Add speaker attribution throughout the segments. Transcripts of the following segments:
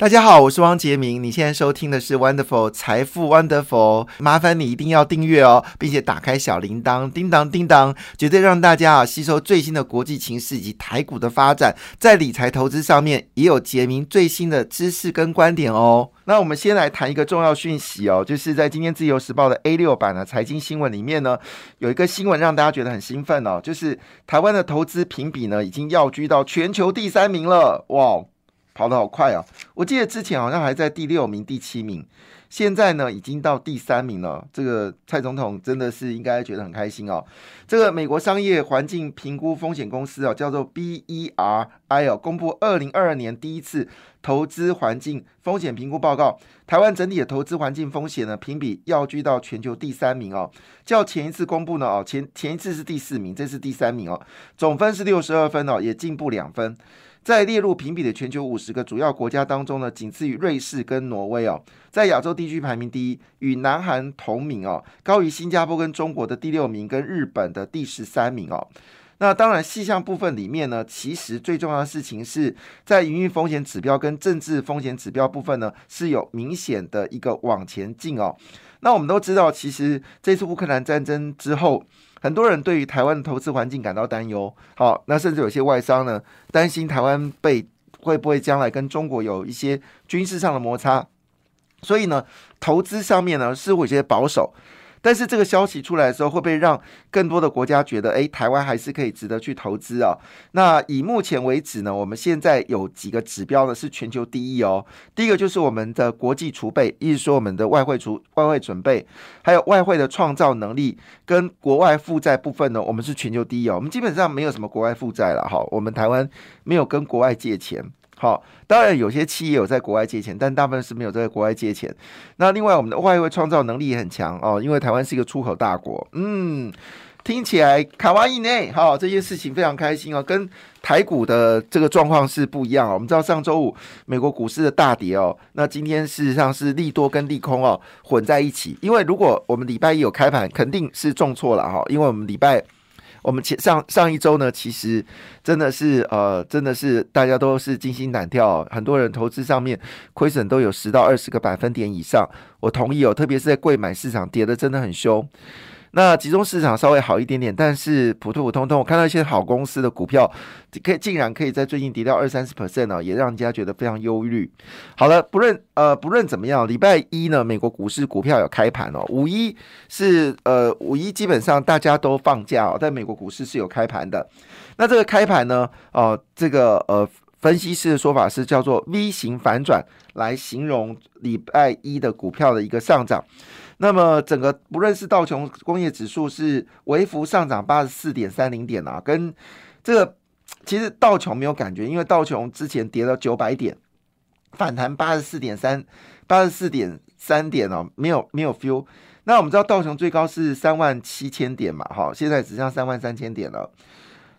Speaker 1: 大家好，我是汪杰明。你现在收听的是 Wonderful 财富 Wonderful，麻烦你一定要订阅哦，并且打开小铃铛，叮当叮当，绝对让大家啊吸收最新的国际情势以及台股的发展，在理财投资上面也有杰明最新的知识跟观点哦。那我们先来谈一个重要讯息哦，就是在今天自由时报的 A 六版的财经新闻里面呢，有一个新闻让大家觉得很兴奋哦，就是台湾的投资评比呢已经要居到全球第三名了，哇！跑得好快啊！我记得之前好像还在第六名、第七名，现在呢已经到第三名了。这个蔡总统真的是应该觉得很开心哦。这个美国商业环境评估风险公司啊，叫做 BERI 哦，公布二零二二年第一次投资环境风险评估报告。台湾整体的投资环境风险呢，评比要居到全球第三名哦。较前一次公布呢，哦前前一次是第四名，这是第三名哦，总分是六十二分哦，也进步两分。在列入评比的全球五十个主要国家当中呢，仅次于瑞士跟挪威哦，在亚洲地区排名第一，与南韩同名哦，高于新加坡跟中国的第六名，跟日本的第十三名哦。那当然，细项部分里面呢，其实最重要的事情是在营运风险指标跟政治风险指标部分呢，是有明显的一个往前进哦。那我们都知道，其实这次乌克兰战争之后。很多人对于台湾的投资环境感到担忧，好，那甚至有些外商呢担心台湾被会不会将来跟中国有一些军事上的摩擦，所以呢，投资上面呢似乎有些保守。但是这个消息出来的时候，会不会让更多的国家觉得，哎，台湾还是可以值得去投资啊？那以目前为止呢，我们现在有几个指标呢是全球第一哦。第一个就是我们的国际储备，意思说我们的外汇储外汇准备，还有外汇的创造能力跟国外负债部分呢，我们是全球第一哦。我们基本上没有什么国外负债了哈，我们台湾没有跟国外借钱。好，当然有些企业有在国外借钱，但大部分是没有在国外借钱。那另外，我们的外汇创造能力也很强哦，因为台湾是一个出口大国。嗯，听起来卡哇伊内，好，这件事情非常开心哦，跟台股的这个状况是不一样哦。我们知道上周五美国股市的大跌哦，那今天事实上是利多跟利空哦混在一起。因为如果我们礼拜一有开盘，肯定是重挫了哈，因为我们礼拜。我们前上上一周呢，其实真的是呃，真的是大家都是惊心胆跳，很多人投资上面亏损都有十到二十个百分点以上。我同意哦，特别是在贵买市场跌的真的很凶。那集中市场稍微好一点点，但是普普通通，我看到一些好公司的股票，可以竟然可以在最近跌掉二三十 percent 哦，也让人家觉得非常忧虑。好了，不论呃不论怎么样，礼拜一呢，美国股市股票有开盘哦。五一是呃五一基本上大家都放假哦，在美国股市是有开盘的。那这个开盘呢，哦这个呃分析师的说法是叫做 V 型反转，来形容礼拜一的股票的一个上涨。那么整个不论是道琼工业指数是微幅上涨八十四点三零点啊，跟这个其实道琼没有感觉，因为道琼之前跌了九百点，反弹八十四点三八十四点三点哦，没有没有 feel。那我们知道道琼最高是三万七千点嘛，哈，现在只剩三万三千点了。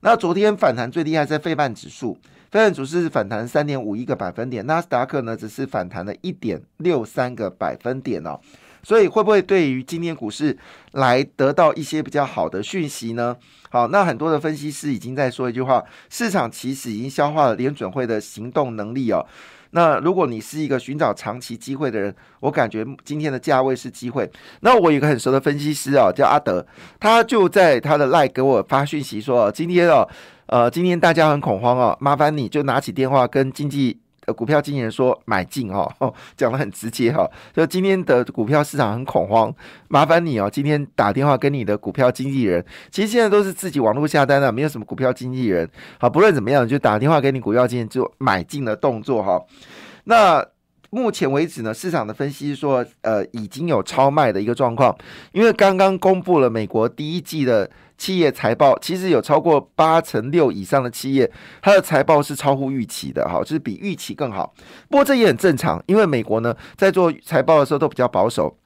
Speaker 1: 那昨天反弹最厉害在费半指数，费半指数是反弹三点五一个百分点，纳斯达克呢只是反弹了一点六三个百分点哦。所以会不会对于今天股市来得到一些比较好的讯息呢？好，那很多的分析师已经在说一句话：市场其实已经消化了联准会的行动能力哦。那如果你是一个寻找长期机会的人，我感觉今天的价位是机会。那我有个很熟的分析师啊，叫阿德，他就在他的赖给我发讯息说：今天哦，呃，今天大家很恐慌哦，麻烦你就拿起电话跟经济。股票经纪人说买进哦，讲的很直接哈，就今天的股票市场很恐慌，麻烦你哦，今天打电话跟你的股票经纪人，其实现在都是自己网络下单的，没有什么股票经纪人，好，不论怎么样，就打电话给你股票经纪人做买进的动作哈。那目前为止呢，市场的分析说，呃，已经有超卖的一个状况，因为刚刚公布了美国第一季的。企业财报其实有超过八成六以上的企业，它的财报是超乎预期的，哈，就是比预期更好。不过这也很正常，因为美国呢在做财报的时候都比较保守，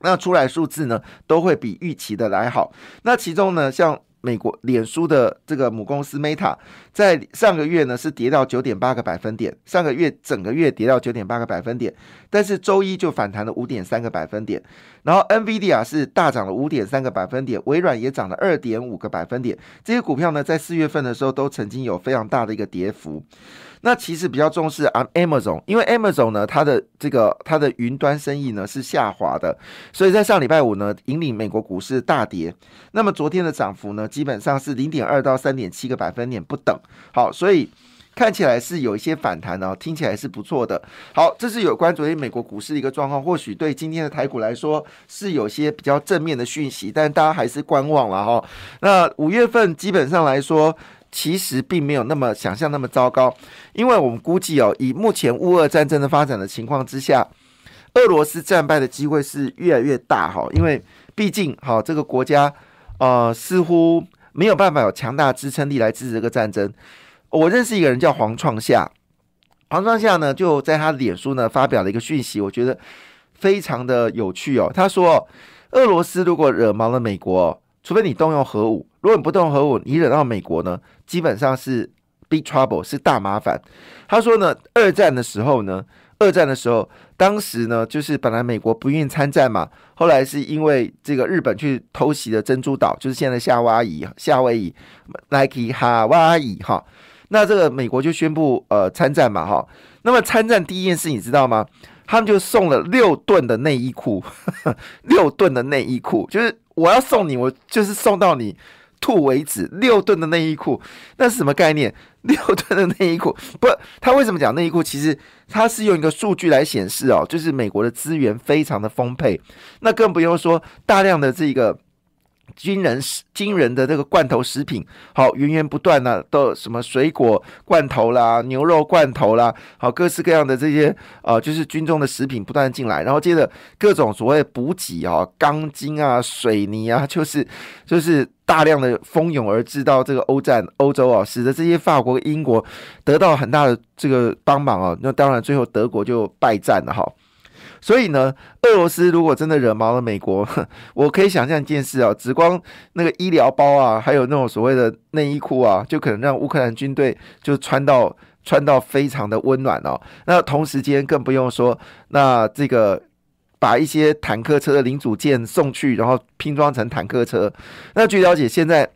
Speaker 1: 那出来数字呢都会比预期的来好。那其中呢，像美国脸书的这个母公司 Meta 在上个月呢是跌到九点八个百分点，上个月整个月跌到九点八个百分点，但是周一就反弹了五点三个百分点。然后 NVIDIA 是大涨了五点三个百分点，微软也涨了二点五个百分点。这些股票呢在四月份的时候都曾经有非常大的一个跌幅。那其实比较重视啊，Amazon，因为 Amazon 呢，它的这个它的云端生意呢是下滑的，所以在上礼拜五呢，引领美国股市大跌。那么昨天的涨幅呢，基本上是零点二到三点七个百分点不等。好，所以看起来是有一些反弹哦，听起来是不错的。好，这是有关昨天美国股市的一个状况，或许对今天的台股来说是有些比较正面的讯息，但大家还是观望了哈。那五月份基本上来说。其实并没有那么想象那么糟糕，因为我们估计哦，以目前乌俄战争的发展的情况之下，俄罗斯战败的机会是越来越大哈。因为毕竟哈这个国家呃似乎没有办法有强大支撑力来支持这个战争。我认识一个人叫黄创夏，黄创夏呢就在他脸书呢发表了一个讯息，我觉得非常的有趣哦。他说，俄罗斯如果惹毛了美国。除非你动用核武，如果你不动核武，你惹到美国呢，基本上是 big trouble，是大麻烦。他说呢，二战的时候呢，二战的时候，当时呢，就是本来美国不愿意参战嘛，后来是因为这个日本去偷袭了珍珠岛，就是现在夏威夷，夏威夷，Nike 哈哇伊哈，那这个美国就宣布呃参战嘛哈。那么参战第一件事你知道吗？他们就送了六吨的内衣裤，六吨的内衣裤就是。我要送你，我就是送到你吐为止。六吨的内衣裤，那是什么概念？六吨的内衣裤，不，他为什么讲内衣裤？其实他是用一个数据来显示哦，就是美国的资源非常的丰沛，那更不用说大量的这个。惊人惊人的这个罐头食品，好源源不断的都什么水果罐头啦、牛肉罐头啦，好各式各样的这些呃，就是军中的食品不断进来，然后接着各种所谓补给啊、钢筋啊、水泥啊，就是就是大量的蜂拥而至到这个欧战欧洲啊，使得这些法国、英国得到很大的这个帮忙啊，那当然最后德国就败战了哈。所以呢，俄罗斯如果真的惹毛了美国，我可以想象一件事啊，只光那个医疗包啊，还有那种所谓的内衣裤啊，就可能让乌克兰军队就穿到穿到非常的温暖哦。那同时间更不用说，那这个把一些坦克车的零组件送去，然后拼装成坦克车。那据了解，现在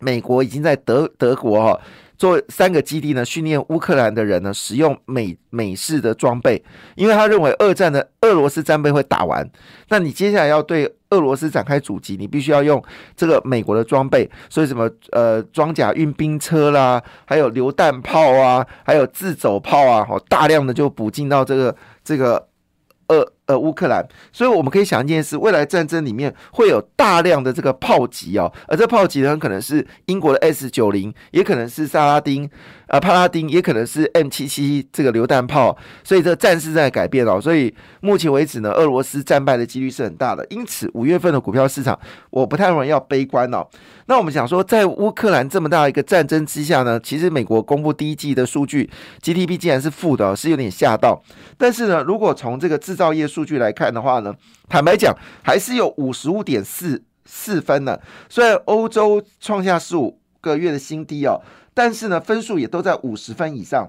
Speaker 1: 美国已经在德德国哈。做三个基地呢，训练乌克兰的人呢，使用美美式的装备，因为他认为二战的俄罗斯战备会打完，那你接下来要对俄罗斯展开阻击，你必须要用这个美国的装备，所以什么呃装甲运兵车啦，还有榴弹炮啊，还有自走炮啊，好大量的就补进到这个这个。呃呃，乌克兰，所以我们可以想一件事：未来战争里面会有大量的这个炮击哦，而这炮击呢，可能是英国的 S 九零，也可能是萨拉丁。啊，帕拉丁也可能是 M 七七这个榴弹炮，所以这战事在改变哦。所以目前为止呢，俄罗斯战败的几率是很大的。因此，五月份的股票市场，我不太容易要悲观哦。那我们想说，在乌克兰这么大一个战争之下呢，其实美国公布第一季的数据，GDP 竟然是负的，是有点吓到。但是呢，如果从这个制造业数数据来看的话呢，坦白讲，还是有五十五点四四分呢。虽然欧洲创下十五个月的新低哦。但是呢，分数也都在五十分以上，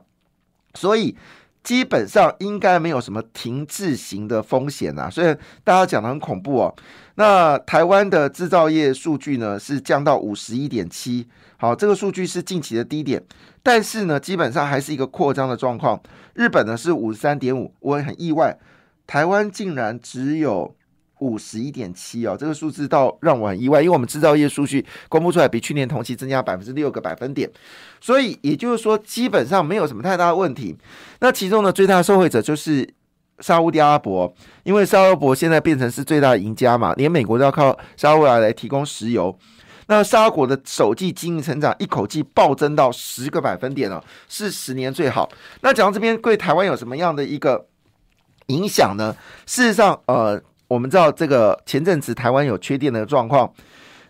Speaker 1: 所以基本上应该没有什么停滞型的风险啊。虽然大家讲的很恐怖哦，那台湾的制造业数据呢是降到五十一点七，好，这个数据是近期的低点，但是呢，基本上还是一个扩张的状况。日本呢是五十三点五，我也很意外，台湾竟然只有。五十一点七哦，这个数字倒让我很意外，因为我们制造业数据公布出来比去年同期增加百分之六个百分点，所以也就是说基本上没有什么太大的问题。那其中呢，最大受惠者就是沙地阿拉伯，因为沙特阿拉伯现在变成是最大赢家嘛，连美国都要靠沙特来来提供石油。那沙国的首季经济成长一口气暴增到十个百分点哦，是十年最好。那讲到这边对台湾有什么样的一个影响呢？事实上，呃。我们知道这个前阵子台湾有缺电的状况，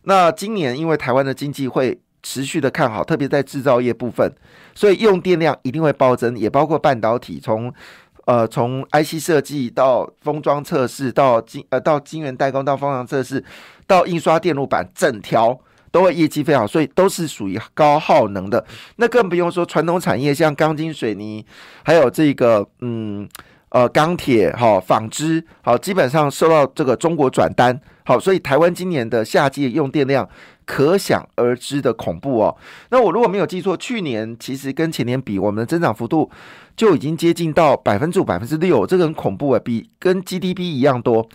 Speaker 1: 那今年因为台湾的经济会持续的看好，特别在制造业部分，所以用电量一定会暴增，也包括半导体，从呃从 IC 设计到封装测试，到晶呃到晶圆代工，到封装测试，到印刷电路板，整条都会业绩非常好，所以都是属于高耗能的。那更不用说传统产业，像钢筋水泥，还有这个嗯。呃钢铁、好纺织、好基本上受到这个中国转单，好，所以台湾今年的夏季用电量可想而知的恐怖哦。那我如果没有记错，去年其实跟前年比，我们的增长幅度就已经接近到百分之五、百分之六，这个很恐怖啊，比跟 GDP 一样多。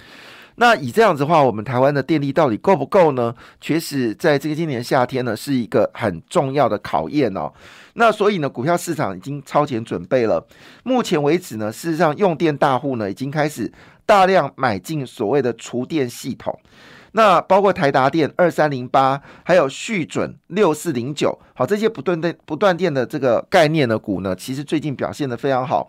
Speaker 1: 那以这样子的话，我们台湾的电力到底够不够呢？确实，在这个今年夏天呢，是一个很重要的考验哦。那所以呢，股票市场已经超前准备了。目前为止呢，事实上用电大户呢已经开始大量买进所谓的厨电系统。那包括台达电二三零八，还有续准六四零九，好，这些不断电不断电的这个概念的股呢，其实最近表现的非常好。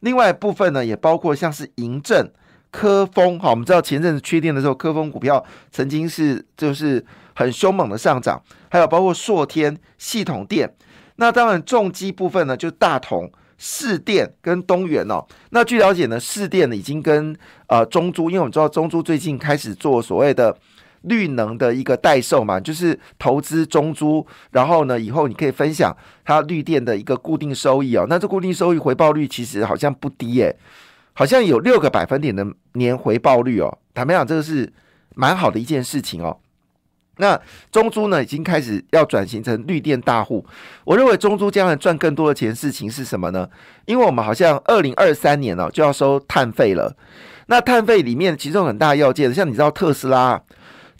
Speaker 1: 另外部分呢，也包括像是银正。科丰，好，我们知道前阵子缺电的时候，科丰股票曾经是就是很凶猛的上涨，还有包括硕天系统电，那当然重机部分呢，就是大同、市电跟东元哦。那据了解呢，市电呢已经跟呃中珠，因为我们知道中珠最近开始做所谓的绿能的一个代售嘛，就是投资中珠，然后呢以后你可以分享它绿电的一个固定收益哦。那这固定收益回报率其实好像不低耶。好像有六个百分点的年回报率哦，坦白讲，这个是蛮好的一件事情哦。那中珠呢，已经开始要转型成绿电大户。我认为中珠将来赚更多的钱，事情是什么呢？因为我们好像二零二三年哦就要收碳费了。那碳费里面其中很大要件，像你知道特斯拉，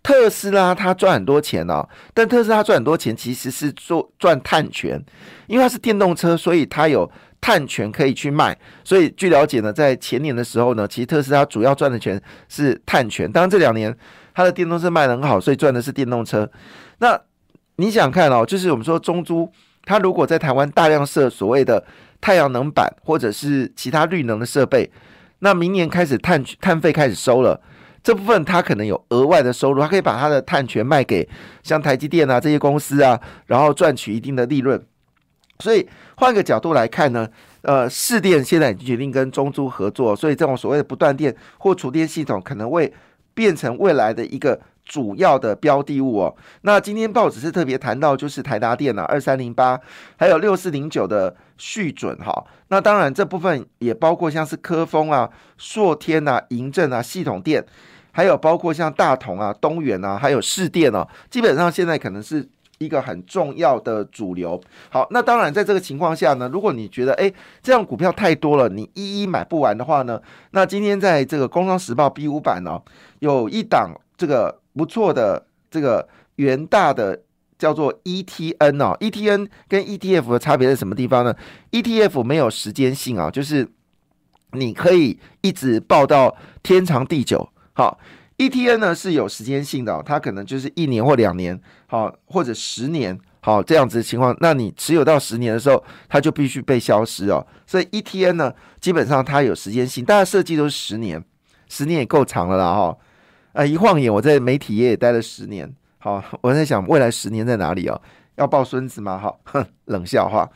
Speaker 1: 特斯拉它赚很多钱哦，但特斯拉赚很多钱其实是做赚碳权，因为它是电动车，所以它有。碳权可以去卖，所以据了解呢，在前年的时候呢，其实特斯拉主要赚的钱是碳权。当然这两年它的电动车卖的很好，所以赚的是电动车。那你想看哦，就是我们说中珠，它如果在台湾大量设所谓的太阳能板或者是其他绿能的设备，那明年开始碳碳费开始收了，这部分它可能有额外的收入，它可以把它的碳权卖给像台积电啊这些公司啊，然后赚取一定的利润。所以换个角度来看呢，呃，市电现在已经决定跟中珠合作，所以这种所谓的不断电或储电系统可能会变成未来的一个主要的标的物哦。那今天报纸是特别谈到，就是台达电啊，二三零八，还有六四零九的续准哈。那当然这部分也包括像是科丰啊、硕天啊、银政啊、系统电，还有包括像大同啊、东元啊，还有市电哦，基本上现在可能是。一个很重要的主流。好，那当然，在这个情况下呢，如果你觉得哎，这样股票太多了，你一一买不完的话呢，那今天在这个《工商时报》B 五版呢，有一档这个不错的这个元大的叫做 ETN 哦，ETN 跟 ETF 的差别在什么地方呢？ETF 没有时间性啊，就是你可以一直报到天长地久。好。E T N 呢是有时间性的，它可能就是一年或两年，好或者十年，好这样子的情况。那你持有到十年的时候，它就必须被消失哦。所以 E T N 呢，基本上它有时间性，大家设计都是十年，十年也够长了啦哈。啊，一晃眼我在媒体业也待了十年，好，我在想未来十年在哪里哦？要抱孙子吗？哈，哼，冷笑话。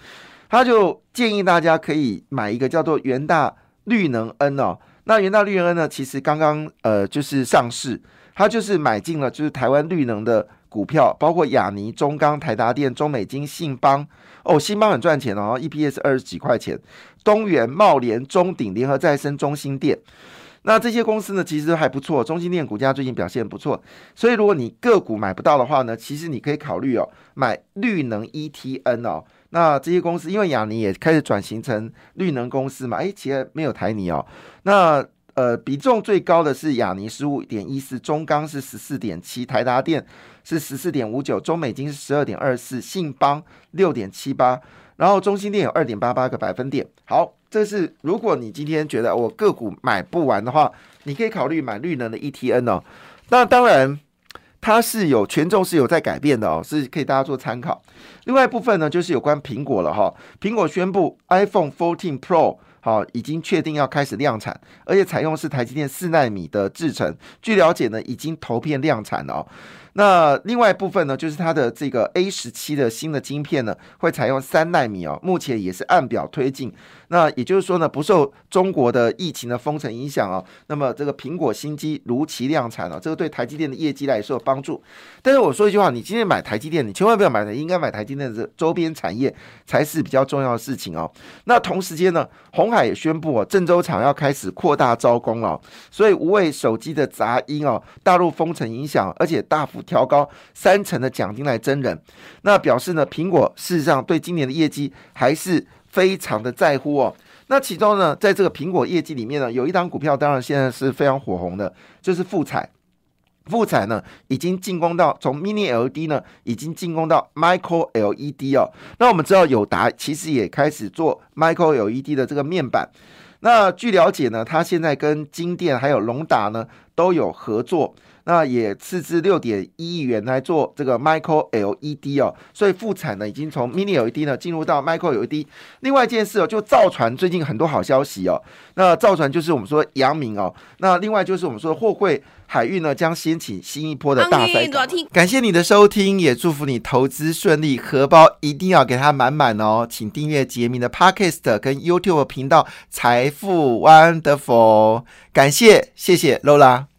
Speaker 1: 他就建议大家可以买一个叫做元大绿能 N 哦。那元大绿能呢？其实刚刚呃就是上市，它就是买进了就是台湾绿能的股票，包括亚尼、中钢、台达电、中美金、信邦哦，信邦很赚钱哦，EPS 二十几块钱，东元、茂联、中鼎、联合再生、中心店，那这些公司呢其实还不错，中心店股价最近表现不错，所以如果你个股买不到的话呢，其实你可以考虑哦买绿能 ETN 哦。那这些公司，因为亚尼也开始转型成绿能公司嘛，哎，其实没有台泥哦。那呃，比重最高的是亚尼十五点一四，中钢是十四点七，台达电是十四点五九，中美金是十二点二四，信邦六点七八，然后中心电有二点八八个百分点。好，这是如果你今天觉得我个股买不完的话，你可以考虑买绿能的 ETN 哦。那当然。它是有权重是有在改变的哦，是可以大家做参考。另外一部分呢，就是有关苹果了哈。苹果宣布 iPhone 14 Pro 好已经确定要开始量产，而且采用是台积电四纳米的制程。据了解呢，已经投片量产了。哦那另外一部分呢，就是它的这个 A 十七的新的晶片呢，会采用三纳米哦，目前也是按表推进。那也就是说呢，不受中国的疫情的封城影响啊，那么这个苹果新机如期量产了，这个对台积电的业绩来说有帮助。但是我说一句话，你今天买台积电，你千万不要买台，应该买台积电的周边产业才是比较重要的事情哦。那同时间呢，红海也宣布哦，郑州厂要开始扩大招工了，所以无畏手机的杂音哦，大陆封城影响，而且大幅调高三成的奖金来征人，那表示呢，苹果事实上对今年的业绩还是非常的在乎哦。那其中呢，在这个苹果业绩里面呢，有一档股票当然现在是非常火红的，就是富彩。富彩呢，已经进攻到从 Mini LED 呢，已经进攻到 Micro LED 哦。那我们知道友达其实也开始做 Micro LED 的这个面板。那据了解呢，它现在跟金店还有龙达呢都有合作。那也斥资六点一亿元来做这个 Micro LED 哦，所以复产呢已经从 Mini LED 呢进入到 Micro LED。另外一件事哦，就造船最近很多好消息哦。那造船就是我们说阳明哦，那另外就是我们说货柜海运呢将掀起新一波的大赛。感谢你的收听，也祝福你投资顺利，荷包一定要给它满满哦。请订阅杰明的 Podcast 跟 YouTube 频道财富 Wonderful。感谢，谢谢 Lola。